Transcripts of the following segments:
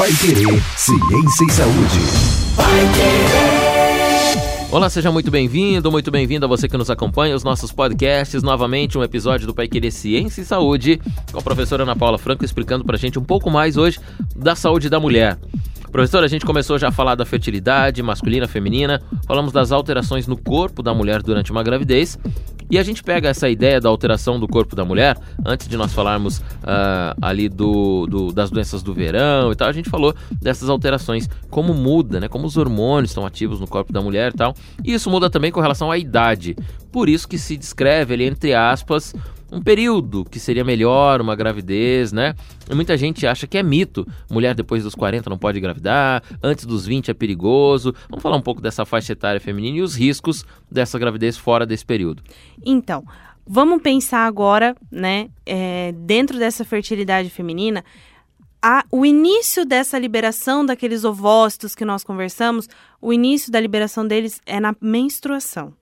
Pai Querer, Ciência e Saúde. Pai Querer. Olá, seja muito bem-vindo, muito bem-vindo a você que nos acompanha, os nossos podcasts, novamente um episódio do Pai Querer Ciência e Saúde, com a professora Ana Paula Franco explicando pra gente um pouco mais hoje da saúde da mulher. Professor, a gente começou já a falar da fertilidade masculina, feminina, falamos das alterações no corpo da mulher durante uma gravidez. E a gente pega essa ideia da alteração do corpo da mulher, antes de nós falarmos uh, ali do, do, das doenças do verão e tal, a gente falou dessas alterações, como muda, né? Como os hormônios estão ativos no corpo da mulher e tal. E isso muda também com relação à idade. Por isso que se descreve ali, entre aspas, um período que seria melhor, uma gravidez, né? E muita gente acha que é mito. Mulher depois dos 40 não pode engravidar, antes dos 20 é perigoso. Vamos falar um pouco dessa faixa etária feminina e os riscos dessa gravidez fora desse período. Então, vamos pensar agora, né, é, dentro dessa fertilidade feminina, a, o início dessa liberação daqueles ovócitos que nós conversamos, o início da liberação deles é na menstruação.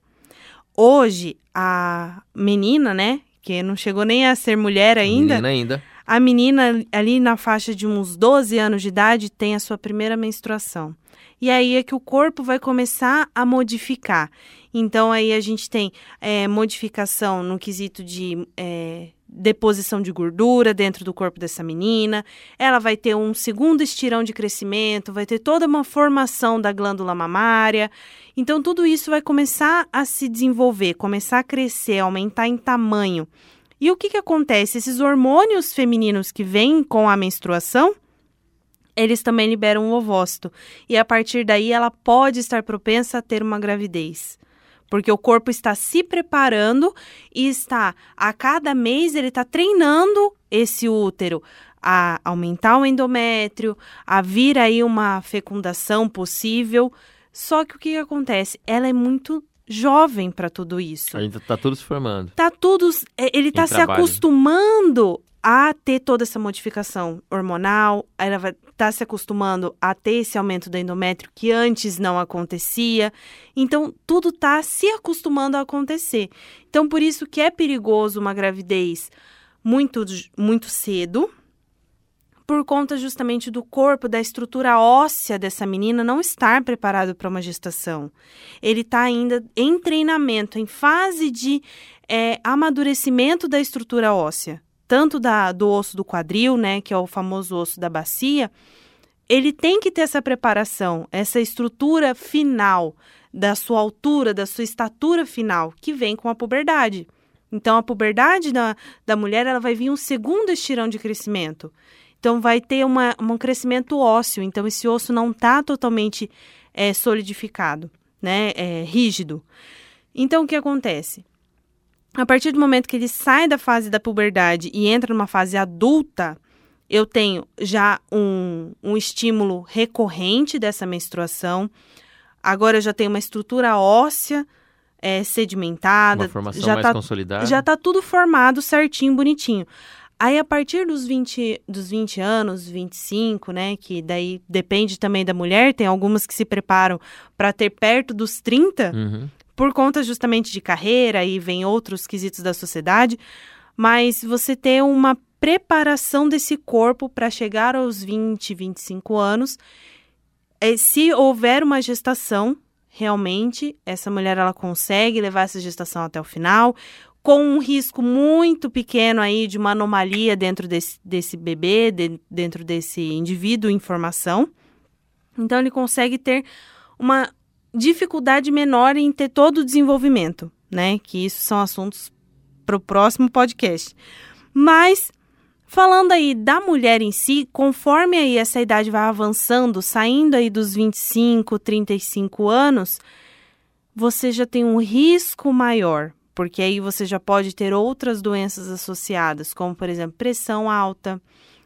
Hoje, a menina, né, que não chegou nem a ser mulher ainda. Menina ainda. A menina ali na faixa de uns 12 anos de idade tem a sua primeira menstruação. E aí é que o corpo vai começar a modificar. Então aí a gente tem é, modificação no quesito de é, deposição de gordura dentro do corpo dessa menina, ela vai ter um segundo estirão de crescimento, vai ter toda uma formação da glândula mamária. Então, tudo isso vai começar a se desenvolver, começar a crescer, aumentar em tamanho. E o que, que acontece? Esses hormônios femininos que vêm com a menstruação, eles também liberam o ovócito. E a partir daí, ela pode estar propensa a ter uma gravidez porque o corpo está se preparando e está a cada mês ele está treinando esse útero a aumentar o endométrio, a vir aí uma fecundação possível. Só que o que, acontece? Ela é muito jovem para tudo isso. Ainda está tudo se formando. Tá tudo, é, ele está se acostumando a ter toda essa modificação hormonal, ela vai estar tá se acostumando a ter esse aumento do endométrio que antes não acontecia. Então, tudo está se acostumando a acontecer. Então, por isso que é perigoso uma gravidez muito, muito cedo, por conta justamente do corpo, da estrutura óssea dessa menina não estar preparado para uma gestação. Ele está ainda em treinamento, em fase de é, amadurecimento da estrutura óssea tanto da, do osso do quadril, né, que é o famoso osso da bacia, ele tem que ter essa preparação, essa estrutura final da sua altura, da sua estatura final, que vem com a puberdade. Então, a puberdade da, da mulher ela vai vir um segundo estirão de crescimento. Então, vai ter uma, um crescimento ósseo. Então, esse osso não está totalmente é, solidificado, né? É, rígido. Então, o que acontece? A partir do momento que ele sai da fase da puberdade e entra numa fase adulta, eu tenho já um, um estímulo recorrente dessa menstruação. Agora eu já tenho uma estrutura óssea é, sedimentada. Uma formação já mais tá, consolidada. Já está tudo formado certinho, bonitinho. Aí, a partir dos 20, dos 20 anos, 25, né? Que daí depende também da mulher, tem algumas que se preparam para ter perto dos 30. Uhum por conta justamente de carreira e vem outros quesitos da sociedade, mas você ter uma preparação desse corpo para chegar aos 20, 25 anos. É, se houver uma gestação, realmente essa mulher ela consegue levar essa gestação até o final, com um risco muito pequeno aí de uma anomalia dentro desse, desse bebê, de, dentro desse indivíduo em formação. Então ele consegue ter uma dificuldade menor em ter todo o desenvolvimento, né? Que isso são assuntos para o próximo podcast. Mas falando aí da mulher em si, conforme aí essa idade vai avançando, saindo aí dos 25, 35 anos, você já tem um risco maior, porque aí você já pode ter outras doenças associadas, como por exemplo pressão alta.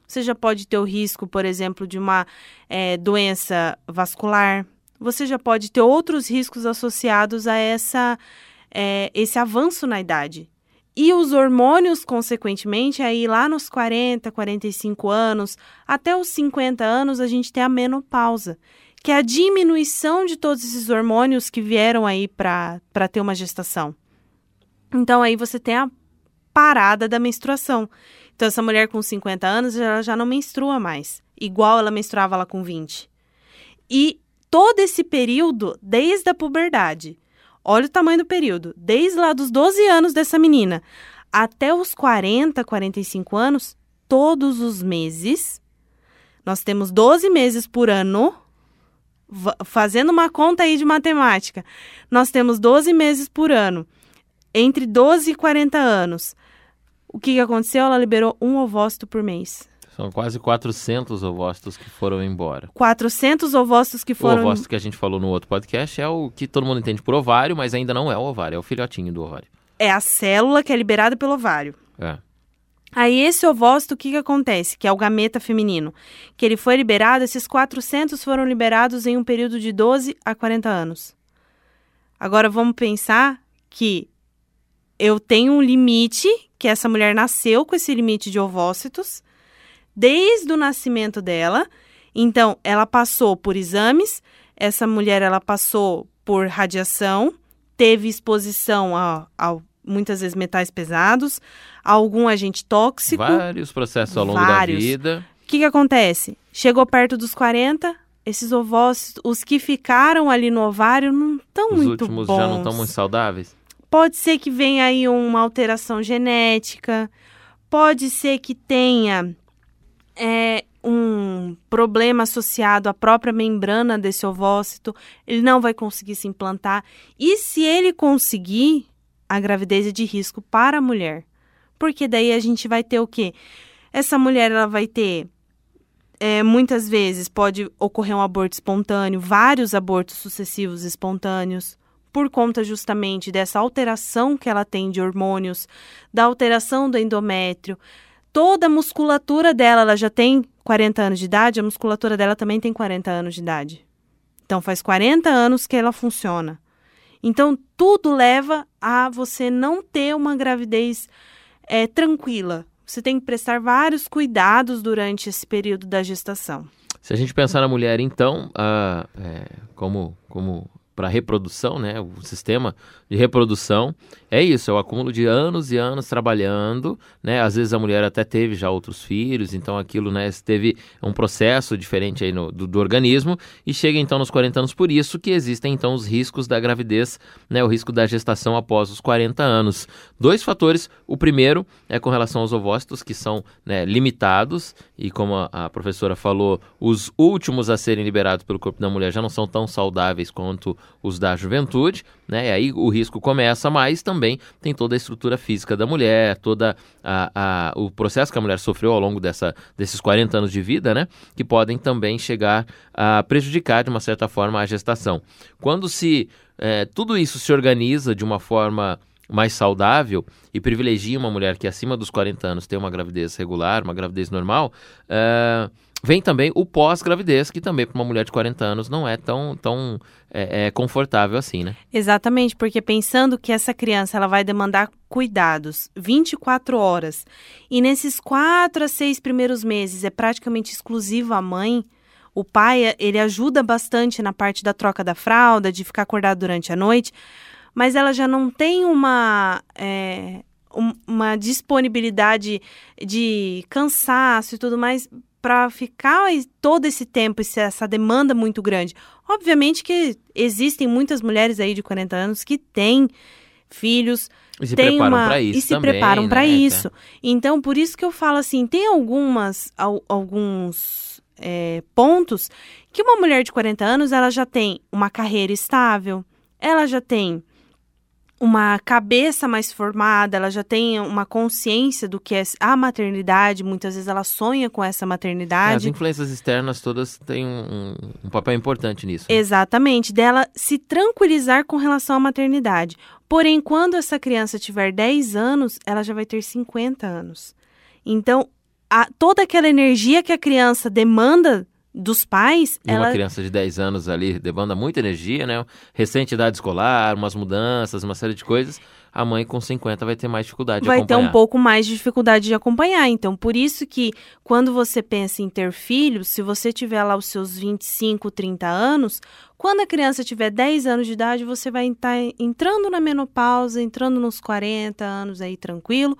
Você já pode ter o risco, por exemplo, de uma é, doença vascular, você já pode ter outros riscos associados a essa, é, esse avanço na idade. E os hormônios, consequentemente, aí lá nos 40, 45 anos, até os 50 anos, a gente tem a menopausa, que é a diminuição de todos esses hormônios que vieram aí para ter uma gestação. Então, aí você tem a parada da menstruação. Então, essa mulher com 50 anos, ela já não menstrua mais. igual ela menstruava lá com 20. E todo esse período, desde a puberdade, olha o tamanho do período, desde lá dos 12 anos dessa menina até os 40, 45 anos, todos os meses, nós temos 12 meses por ano, fazendo uma conta aí de matemática, nós temos 12 meses por ano, entre 12 e 40 anos. O que, que aconteceu? Ela liberou um ovócito por mês. São quase 400 ovócitos que foram embora. 400 ovócitos que foram... O ovócito que a gente falou no outro podcast é o que todo mundo entende por ovário, mas ainda não é o ovário, é o filhotinho do ovário. É a célula que é liberada pelo ovário. É. Aí esse ovócito, o que, que acontece? Que é o gameta feminino. Que ele foi liberado, esses 400 foram liberados em um período de 12 a 40 anos. Agora vamos pensar que eu tenho um limite, que essa mulher nasceu com esse limite de ovócitos, desde o nascimento dela. Então, ela passou por exames, essa mulher ela passou por radiação, teve exposição a, a muitas vezes metais pesados, a algum agente tóxico. Vários processos ao longo vários. da vida. O que, que acontece? Chegou perto dos 40, esses ovócitos, os que ficaram ali no ovário, não estão muito bons. Os últimos já não estão muito saudáveis? Pode ser que venha aí uma alteração genética, pode ser que tenha é, um problema associado à própria membrana desse ovócito, ele não vai conseguir se implantar. E se ele conseguir, a gravidez é de risco para a mulher. Porque daí a gente vai ter o quê? Essa mulher ela vai ter é, muitas vezes pode ocorrer um aborto espontâneo, vários abortos sucessivos espontâneos, por conta justamente dessa alteração que ela tem de hormônios, da alteração do endométrio, toda a musculatura dela, ela já tem 40 anos de idade, a musculatura dela também tem 40 anos de idade. Então faz 40 anos que ela funciona. Então tudo leva a você não ter uma gravidez é, tranquila. Você tem que prestar vários cuidados durante esse período da gestação. Se a gente pensar na mulher, então, é, como, como para reprodução, né? O sistema de reprodução é isso, é o acúmulo de anos e anos trabalhando, né? Às vezes a mulher até teve já outros filhos, então aquilo, né, teve um processo diferente aí no, do, do, organismo e chega então nos 40 anos, por isso que existem então os riscos da gravidez, né? O risco da gestação após os 40 anos. Dois fatores, o primeiro é com relação aos ovócitos, que são né, limitados e como a, a professora falou, os últimos a serem liberados pelo corpo da mulher já não são tão saudáveis quanto os da juventude, né? E aí o risco começa, mas também tem toda a estrutura física da mulher, toda a, a, o processo que a mulher sofreu ao longo dessa, desses 40 anos de vida, né? Que podem também chegar a prejudicar de uma certa forma a gestação. Quando se é, tudo isso se organiza de uma forma mais saudável e privilegia uma mulher que acima dos 40 anos tem uma gravidez regular, uma gravidez normal, uh, vem também o pós-gravidez, que também para uma mulher de 40 anos não é tão, tão é, é, confortável assim, né? Exatamente, porque pensando que essa criança ela vai demandar cuidados 24 horas e nesses quatro a seis primeiros meses é praticamente exclusivo a mãe, o pai ele ajuda bastante na parte da troca da fralda, de ficar acordado durante a noite, mas ela já não tem uma. É, uma disponibilidade de cansaço e tudo mais para ficar todo esse tempo, essa demanda muito grande. Obviamente que existem muitas mulheres aí de 40 anos que têm filhos, e se preparam uma... para isso e se também, preparam né? para isso. Então, por isso que eu falo assim, tem algumas alguns é, pontos que uma mulher de 40 anos ela já tem uma carreira estável, ela já tem uma cabeça mais formada, ela já tem uma consciência do que é a maternidade, muitas vezes ela sonha com essa maternidade. É, as influências externas todas têm um, um papel importante nisso. Né? Exatamente, dela se tranquilizar com relação à maternidade. Porém, quando essa criança tiver 10 anos, ela já vai ter 50 anos. Então, a, toda aquela energia que a criança demanda dos pais. E ela... uma criança de 10 anos ali demanda muita energia, né? Recente idade escolar, umas mudanças, uma série de coisas. A mãe com 50 vai ter mais dificuldade vai de acompanhar. Vai ter um pouco mais de dificuldade de acompanhar. Então, por isso que quando você pensa em ter filhos, se você tiver lá os seus 25, 30 anos, quando a criança tiver 10 anos de idade, você vai estar entrando na menopausa, entrando nos 40 anos aí tranquilo.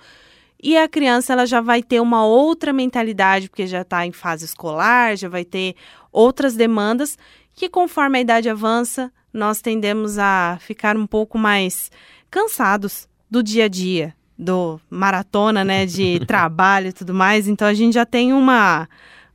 E a criança ela já vai ter uma outra mentalidade, porque já está em fase escolar, já vai ter outras demandas que conforme a idade avança, nós tendemos a ficar um pouco mais cansados do dia a dia, do maratona, né, de trabalho e tudo mais. Então a gente já tem uma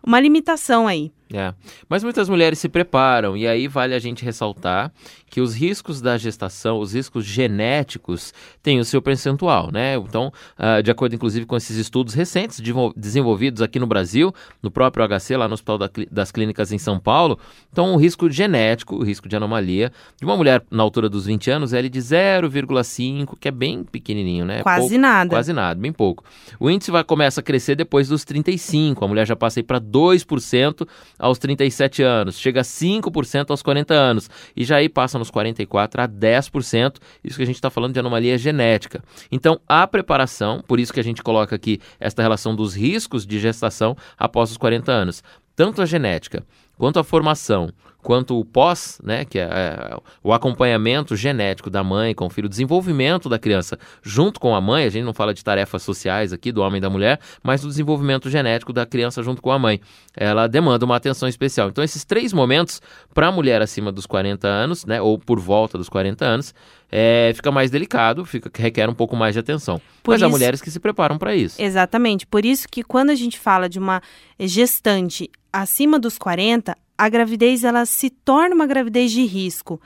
uma limitação aí. É. Mas muitas mulheres se preparam, e aí vale a gente ressaltar que os riscos da gestação, os riscos genéticos, têm o seu percentual, né? Então, uh, de acordo inclusive com esses estudos recentes desenvolvidos aqui no Brasil, no próprio HC, lá no Hospital da, das Clínicas em São Paulo, então o risco genético, o risco de anomalia, de uma mulher na altura dos 20 anos, é de 0,5, que é bem pequenininho, né? Quase pouco, nada. Quase nada, bem pouco. O índice vai começa a crescer depois dos 35, a mulher já passa aí para 2% aos 37 anos, chega a 5% aos 40 anos e já aí passa nos 44 a 10%. Isso que a gente está falando de anomalia genética. Então, a preparação, por isso que a gente coloca aqui esta relação dos riscos de gestação após os 40 anos. Tanto a genética quanto a formação, quanto o pós, né, que é, é, o acompanhamento genético da mãe com o filho, o desenvolvimento da criança junto com a mãe, a gente não fala de tarefas sociais aqui do homem e da mulher, mas do desenvolvimento genético da criança junto com a mãe. Ela demanda uma atenção especial. Então, esses três momentos, para a mulher acima dos 40 anos, né, ou por volta dos 40 anos, é, fica mais delicado, fica, requer um pouco mais de atenção. Por Mas isso, há mulheres que se preparam para isso. Exatamente. Por isso que quando a gente fala de uma gestante acima dos 40, a gravidez ela se torna uma gravidez de risco.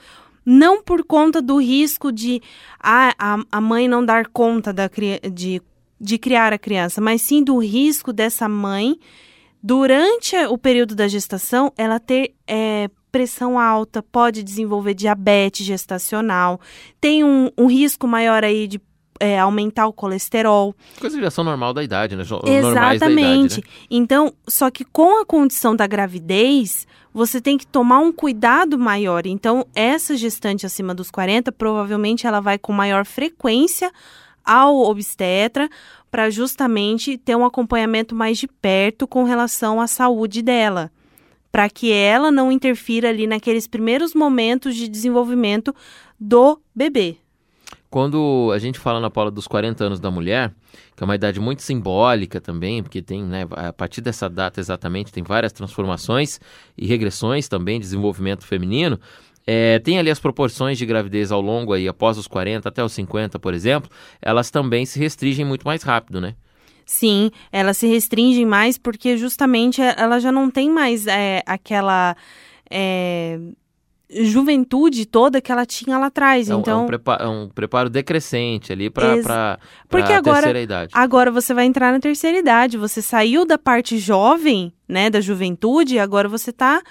Não por conta do risco de a, a, a mãe não dar conta da, de, de criar a criança, mas sim do risco dessa mãe, durante o período da gestação, ela ter é, pressão alta, pode desenvolver diabetes gestacional, tem um, um risco maior aí de é, aumentar o colesterol. Coisa de ação normal da idade, né? Exatamente. Idade, né? Então, só que com a condição da gravidez, você tem que tomar um cuidado maior. Então, essa gestante acima dos 40, provavelmente ela vai com maior frequência ao obstetra para justamente ter um acompanhamento mais de perto com relação à saúde dela, para que ela não interfira ali naqueles primeiros momentos de desenvolvimento do bebê. Quando a gente fala na Paula dos 40 anos da mulher, que é uma idade muito simbólica também, porque tem, né, a partir dessa data exatamente, tem várias transformações e regressões também, desenvolvimento feminino. É, tem ali as proporções de gravidez ao longo aí, após os 40 até os 50, por exemplo, elas também se restringem muito mais rápido, né? Sim, elas se restringem mais porque justamente ela já não tem mais é, aquela é, juventude toda que ela tinha lá atrás. É um, então, é um, preparo, é um preparo decrescente ali para ex... a terceira idade. Agora você vai entrar na terceira idade. Você saiu da parte jovem, né, da juventude, e agora você está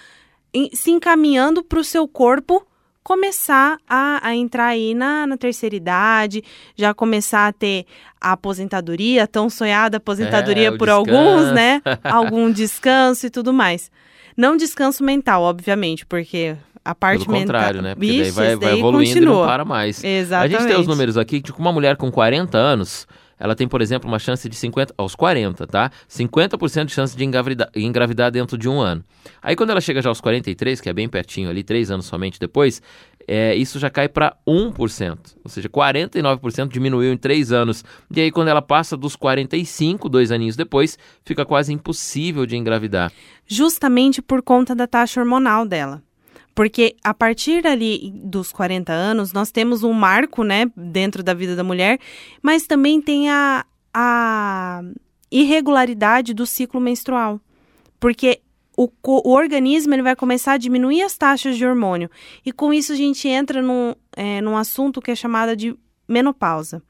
se encaminhando para o seu corpo começar a, a, entrar aí na, na, terceira idade, já começar a ter a aposentadoria, tão sonhada aposentadoria é, por descanso. alguns, né? Algum descanso e tudo mais. Não descanso mental, obviamente, porque a parte Pelo contrário, né? Porque Ixi, daí vai, vai evoluindo continua. e não para mais. Exatamente. A gente tem os números aqui que uma mulher com 40 anos, ela tem, por exemplo, uma chance de 50, aos 40, tá? 50% de chance de engravidar, engravidar dentro de um ano. Aí quando ela chega já aos 43, que é bem pertinho ali, três anos somente depois, é, isso já cai para 1%. Ou seja, 49% diminuiu em três anos. E aí quando ela passa dos 45, dois aninhos depois, fica quase impossível de engravidar. Justamente por conta da taxa hormonal dela. Porque a partir ali dos 40 anos, nós temos um marco, né, dentro da vida da mulher, mas também tem a, a irregularidade do ciclo menstrual. Porque o, o, organismo ele vai começar a diminuir as taxas de hormônio. E com isso a gente entra num, é, num assunto que é chamado de menopausa.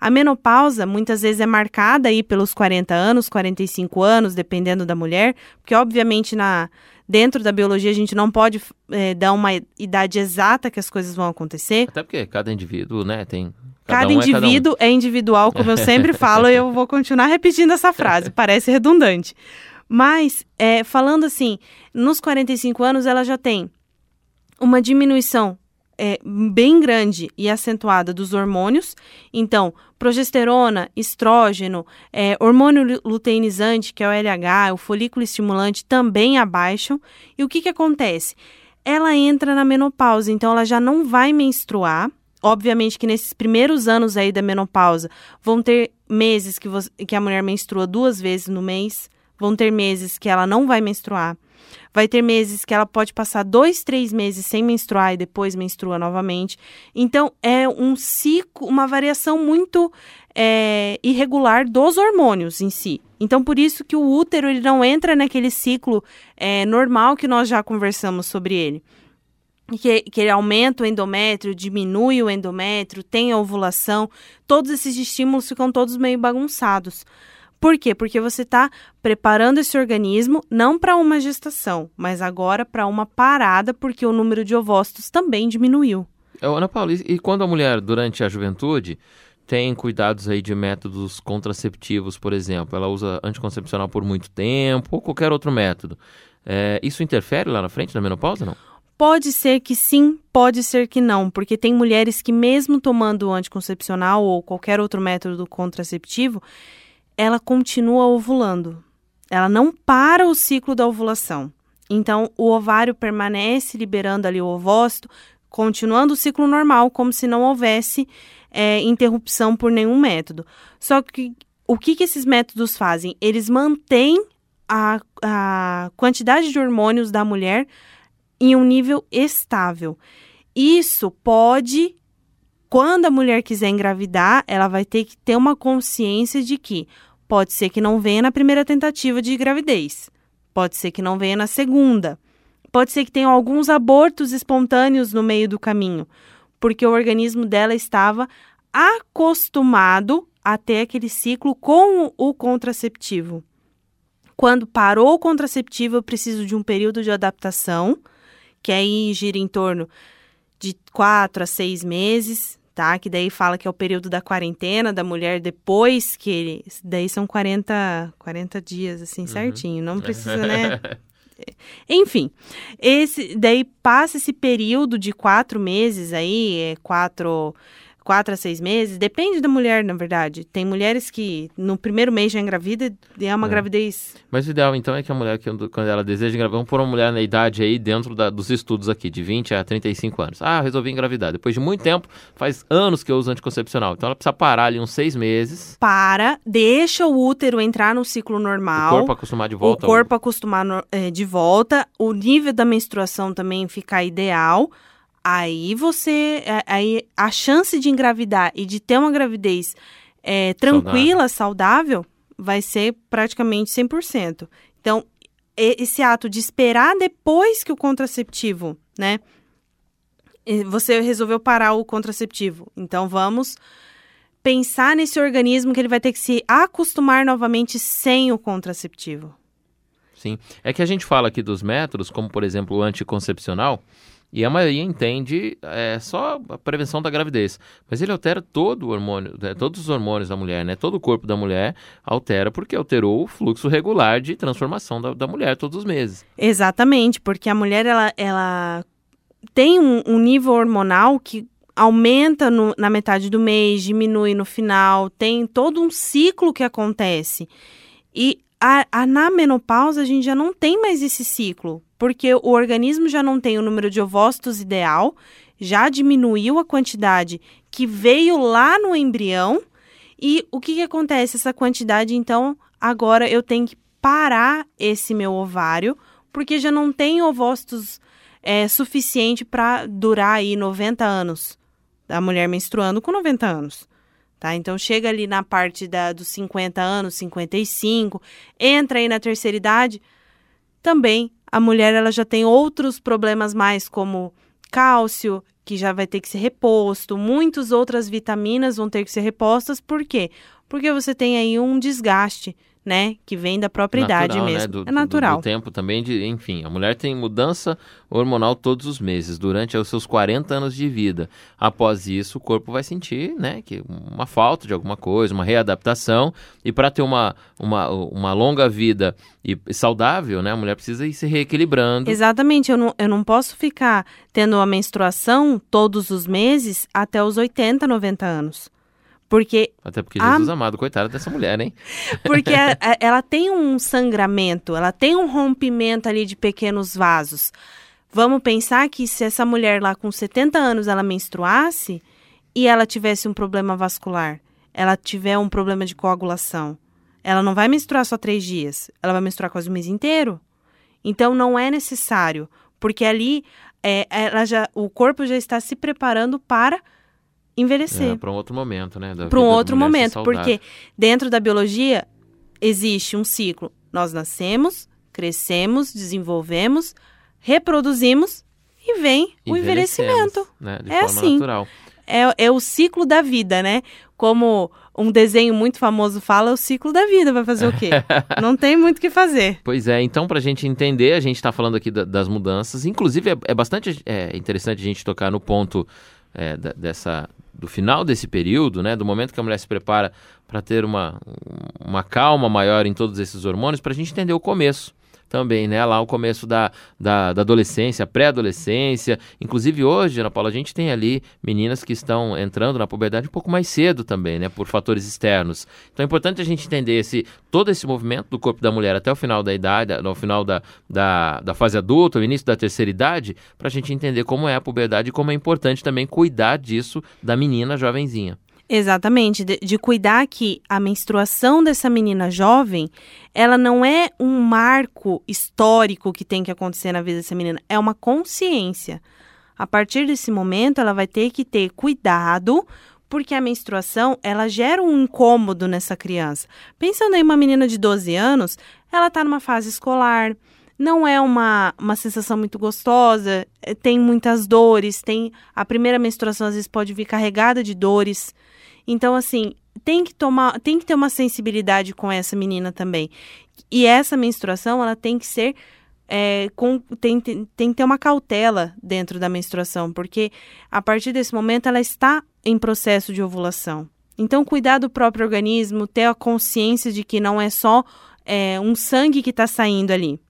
A menopausa muitas vezes é marcada aí pelos 40 anos, 45 anos, dependendo da mulher, porque obviamente na dentro da biologia a gente não pode é, dar uma idade exata que as coisas vão acontecer. Até porque cada indivíduo, né, tem Cada, cada um indivíduo é, cada um. é, individual, como eu sempre falo, e eu vou continuar repetindo essa frase, parece redundante. Mas, é, falando assim, nos 45 anos ela já tem uma diminuição é, bem grande e acentuada dos hormônios. Então, progesterona, estrógeno, é, hormônio luteinizante, que é o LH, o folículo estimulante, também abaixam. E o que, que acontece? Ela entra na menopausa, então ela já não vai menstruar, obviamente que nesses primeiros anos aí da menopausa vão ter meses que, você, que a mulher menstrua duas vezes no mês, vão ter meses que ela não vai menstruar. Vai ter meses que ela pode passar dois, três meses sem menstruar e depois menstrua novamente. Então, é um ciclo, uma variação muito é, irregular dos hormônios em si. Então, por isso que o útero ele não entra naquele ciclo é, normal que nós já conversamos sobre ele. Que, que ele aumenta o endométrio, diminui o endométrio, tem a ovulação, todos esses estímulos ficam todos meio bagunçados. Por quê? Porque você está preparando esse organismo não para uma gestação, mas agora para uma parada, porque o número de ovócitos também diminuiu. Ana Paula, e quando a mulher, durante a juventude, tem cuidados aí de métodos contraceptivos, por exemplo, ela usa anticoncepcional por muito tempo ou qualquer outro método, é, isso interfere lá na frente na menopausa, não? Pode ser que sim, pode ser que não, porque tem mulheres que mesmo tomando anticoncepcional ou qualquer outro método contraceptivo, ela continua ovulando. Ela não para o ciclo da ovulação. Então, o ovário permanece liberando ali o ovócito, continuando o ciclo normal, como se não houvesse é, interrupção por nenhum método. Só que o que, que esses métodos fazem? Eles mantêm a, a quantidade de hormônios da mulher em um nível estável. Isso pode quando a mulher quiser engravidar, ela vai ter que ter uma consciência de que pode ser que não venha na primeira tentativa de gravidez, pode ser que não venha na segunda, pode ser que tenha alguns abortos espontâneos no meio do caminho, porque o organismo dela estava acostumado a ter aquele ciclo com o contraceptivo. Quando parou o contraceptivo, eu preciso de um período de adaptação, que aí gira em torno de quatro a seis meses, tá? Que daí fala que é o período da quarentena da mulher depois que ele. Daí são 40, 40 dias, assim, uhum. certinho. Não precisa, né? Enfim, esse daí passa esse período de quatro meses aí, é quatro quatro a seis meses, depende da mulher, na verdade. Tem mulheres que no primeiro mês já engravida e é uma é. gravidez. Mas o ideal, então, é que a mulher, que, quando ela deseja engravidar, vamos pôr uma mulher na idade aí, dentro da, dos estudos aqui, de 20 a 35 anos. Ah, resolvi engravidar. Depois de muito tempo, faz anos que eu uso anticoncepcional. Então ela precisa parar ali uns seis meses. Para, deixa o útero entrar no ciclo normal. O corpo acostumar de volta. O corpo ao... acostumar no, é, de volta. O nível da menstruação também ficar ideal aí você. É, aí a chance de engravidar e de ter uma gravidez é, tranquila, saudável. saudável, vai ser praticamente 100%. Então, esse ato de esperar depois que o contraceptivo, né? Você resolveu parar o contraceptivo. Então, vamos pensar nesse organismo que ele vai ter que se acostumar novamente sem o contraceptivo. Sim. É que a gente fala aqui dos métodos, como por exemplo o anticoncepcional, e a maioria entende é, só a prevenção da gravidez. Mas ele altera todo o hormônio, né, todos os hormônios da mulher, né? Todo o corpo da mulher altera porque alterou o fluxo regular de transformação da, da mulher todos os meses. Exatamente, porque a mulher ela, ela tem um, um nível hormonal que aumenta no, na metade do mês, diminui no final, tem todo um ciclo que acontece. E a, a, na menopausa a gente já não tem mais esse ciclo, porque o organismo já não tem o número de ovócitos ideal, já diminuiu a quantidade que veio lá no embrião. E o que, que acontece? Essa quantidade, então, agora eu tenho que parar esse meu ovário, porque já não tem ovócitos é, suficiente para durar aí 90 anos. A mulher menstruando com 90 anos. Tá? Então chega ali na parte da, dos 50 anos, 55, entra aí na terceira idade, também a mulher ela já tem outros problemas mais como cálcio, que já vai ter que ser reposto, muitas outras vitaminas vão ter que ser repostas, por quê? Porque você tem aí um desgaste né? Que vem da própria natural, idade né? mesmo. Né? Do, é natural. Do, do, tempo também de, enfim, a mulher tem mudança hormonal todos os meses, durante os seus 40 anos de vida. Após isso, o corpo vai sentir, né, que uma falta de alguma coisa, uma readaptação, e para ter uma, uma, uma longa vida e saudável, né, a mulher precisa ir se reequilibrando. Exatamente, eu não, eu não posso ficar tendo a menstruação todos os meses até os 80, 90 anos. Porque Até porque Jesus a... amado, coitada dessa mulher, hein? Porque a, a, ela tem um sangramento, ela tem um rompimento ali de pequenos vasos. Vamos pensar que se essa mulher lá com 70 anos ela menstruasse, e ela tivesse um problema vascular, ela tiver um problema de coagulação, ela não vai menstruar só três dias, ela vai menstruar quase o mês inteiro. Então não é necessário, porque ali é, ela já, o corpo já está se preparando para envelhecer. É, para um outro momento, né? Para um outro momento, porque dentro da biologia existe um ciclo. Nós nascemos, crescemos, desenvolvemos, reproduzimos e vem o envelhecimento. Né? De é forma assim. natural. É, é o ciclo da vida, né? Como um desenho muito famoso fala, é o ciclo da vida. Vai fazer o quê? Não tem muito o que fazer. Pois é, então para a gente entender, a gente está falando aqui da, das mudanças. Inclusive, é, é bastante é, interessante a gente tocar no ponto é, da, dessa, do final desse período, né? Do momento que a mulher se prepara para ter uma, uma calma maior em todos esses hormônios, para a gente entender o começo também, né? Lá o começo da, da, da adolescência, pré-adolescência. Inclusive hoje, Ana Paula, a gente tem ali meninas que estão entrando na puberdade um pouco mais cedo também, né? Por fatores externos. Então é importante a gente entender esse, todo esse movimento do corpo da mulher até o final da idade, no final da, da, da fase adulta, o início da terceira idade, para a gente entender como é a puberdade e como é importante também cuidar disso da menina jovenzinha. Exatamente, de, de, cuidar que a menstruação dessa menina jovem, ela não é um marco histórico que tem que acontecer na vida dessa menina, é uma consciência. A partir desse momento, ela vai ter que ter cuidado, porque a menstruação, ela gera um incômodo nessa criança. Pensando em uma menina de 12 anos, ela está numa fase escolar, não é uma, uma sensação muito gostosa, eh, tem muitas dores, tem a primeira menstruação às vezes pode vir carregada de dores. Então, assim, tem que tomar, tem que ter uma sensibilidade com essa menina também. E essa menstruação, ela tem que ser é, com, tem, tem, tem que ter uma cautela dentro da menstruação, porque a partir desse momento ela está em processo de ovulação. Então, cuidar do próprio organismo, ter a consciência de que não é só é, um sangue que está saindo ali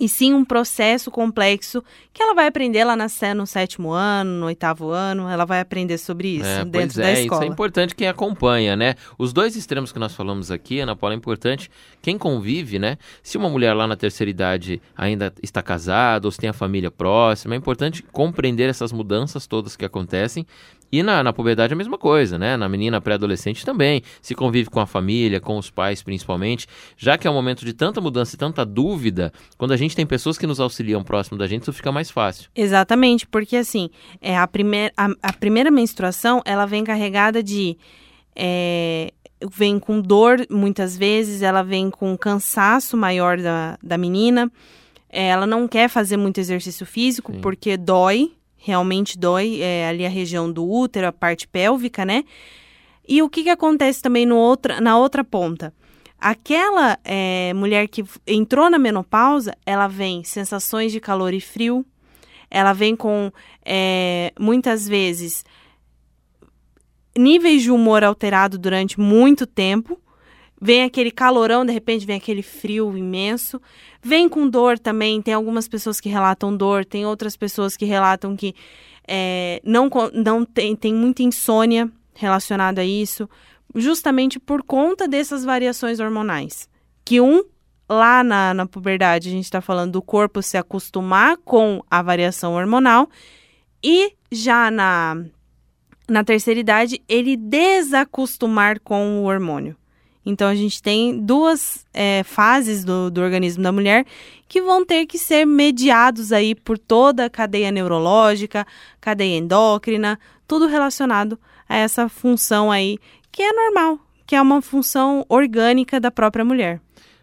e sim um processo complexo que ela vai aprender lá na, no sétimo ano, no oitavo ano, ela vai aprender sobre isso é, dentro é, da escola. Isso é importante quem acompanha, né? Os dois extremos que nós falamos aqui, Ana Paula, é importante quem convive, né? Se uma mulher lá na terceira idade ainda está casada ou se tem a família próxima, é importante compreender essas mudanças todas que acontecem e na, na puberdade é a mesma coisa, né? Na menina pré-adolescente também. Se convive com a família, com os pais principalmente. Já que é um momento de tanta mudança e tanta dúvida, quando a gente tem pessoas que nos auxiliam próximo da gente, isso fica mais fácil. Exatamente, porque assim, é, a, primeir, a, a primeira menstruação, ela vem carregada de. É, vem com dor muitas vezes, ela vem com cansaço maior da, da menina. É, ela não quer fazer muito exercício físico Sim. porque dói, realmente dói é, ali a região do útero, a parte pélvica, né? E o que, que acontece também no outra, na outra ponta? Aquela é, mulher que entrou na menopausa, ela vem sensações de calor e frio, ela vem com é, muitas vezes níveis de humor alterado durante muito tempo, vem aquele calorão, de repente vem aquele frio imenso. Vem com dor também, tem algumas pessoas que relatam dor, tem outras pessoas que relatam que é, não, não tem, tem muita insônia relacionada a isso, justamente por conta dessas variações hormonais. Que um, lá na, na puberdade, a gente está falando do corpo se acostumar com a variação hormonal, e já na, na terceira idade, ele desacostumar com o hormônio. Então a gente tem duas é, fases do, do organismo da mulher que vão ter que ser mediados aí por toda a cadeia neurológica, cadeia endócrina, tudo relacionado a essa função aí que é normal, que é uma função orgânica da própria mulher.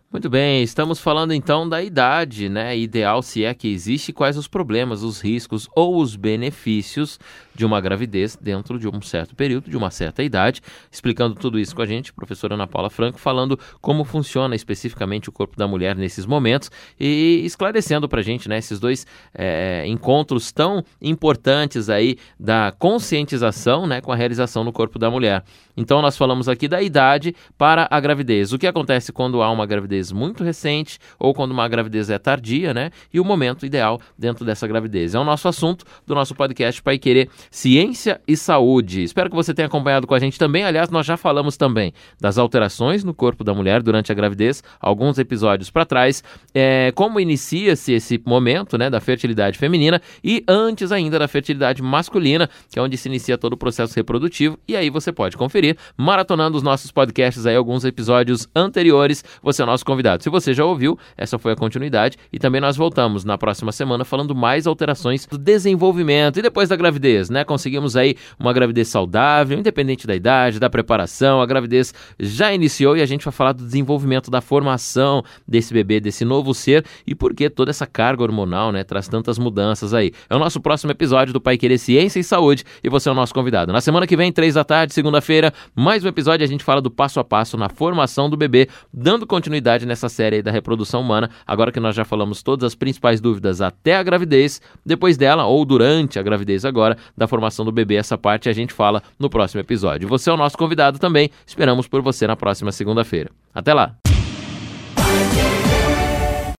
Muito bem, estamos falando então da idade, né? Ideal se é que existe, quais os problemas, os riscos ou os benefícios de uma gravidez dentro de um certo período, de uma certa idade. Explicando tudo isso com a gente, professora Ana Paula Franco, falando como funciona especificamente o corpo da mulher nesses momentos e esclarecendo para a gente, né? Esses dois é, encontros tão importantes aí da conscientização, né? Com a realização no corpo da mulher. Então nós falamos aqui da idade para a gravidez. O que acontece quando há uma gravidez muito recente ou quando uma gravidez é tardia, né? E o momento ideal dentro dessa gravidez. É o nosso assunto do nosso podcast Pai Querer Ciência e Saúde. Espero que você tenha acompanhado com a gente também. Aliás, nós já falamos também das alterações no corpo da mulher durante a gravidez, alguns episódios para trás, é, como inicia-se esse momento, né, da fertilidade feminina e antes ainda da fertilidade masculina, que é onde se inicia todo o processo reprodutivo. E aí você pode conferir, maratonando os nossos podcasts aí, alguns episódios anteriores. Você é nosso convidado. Se você já ouviu, essa foi a continuidade. E também nós voltamos na próxima semana falando mais alterações do desenvolvimento e depois da gravidez, né? Conseguimos aí uma gravidez saudável, independente da idade, da preparação. A gravidez já iniciou e a gente vai falar do desenvolvimento da formação desse bebê, desse novo ser e por que toda essa carga hormonal, né, traz tantas mudanças aí. É o nosso próximo episódio do Pai Querer Ciência e Saúde e você é o nosso convidado. Na semana que vem, três da tarde, segunda-feira, mais um episódio a gente fala do passo a passo na formação do bebê, dando continuidade nessa série da reprodução humana. Agora que nós já falamos todas as principais dúvidas até a gravidez, depois dela ou durante a gravidez agora, da formação do bebê, essa parte a gente fala no próximo episódio. Você é o nosso convidado também. Esperamos por você na próxima segunda-feira. Até lá!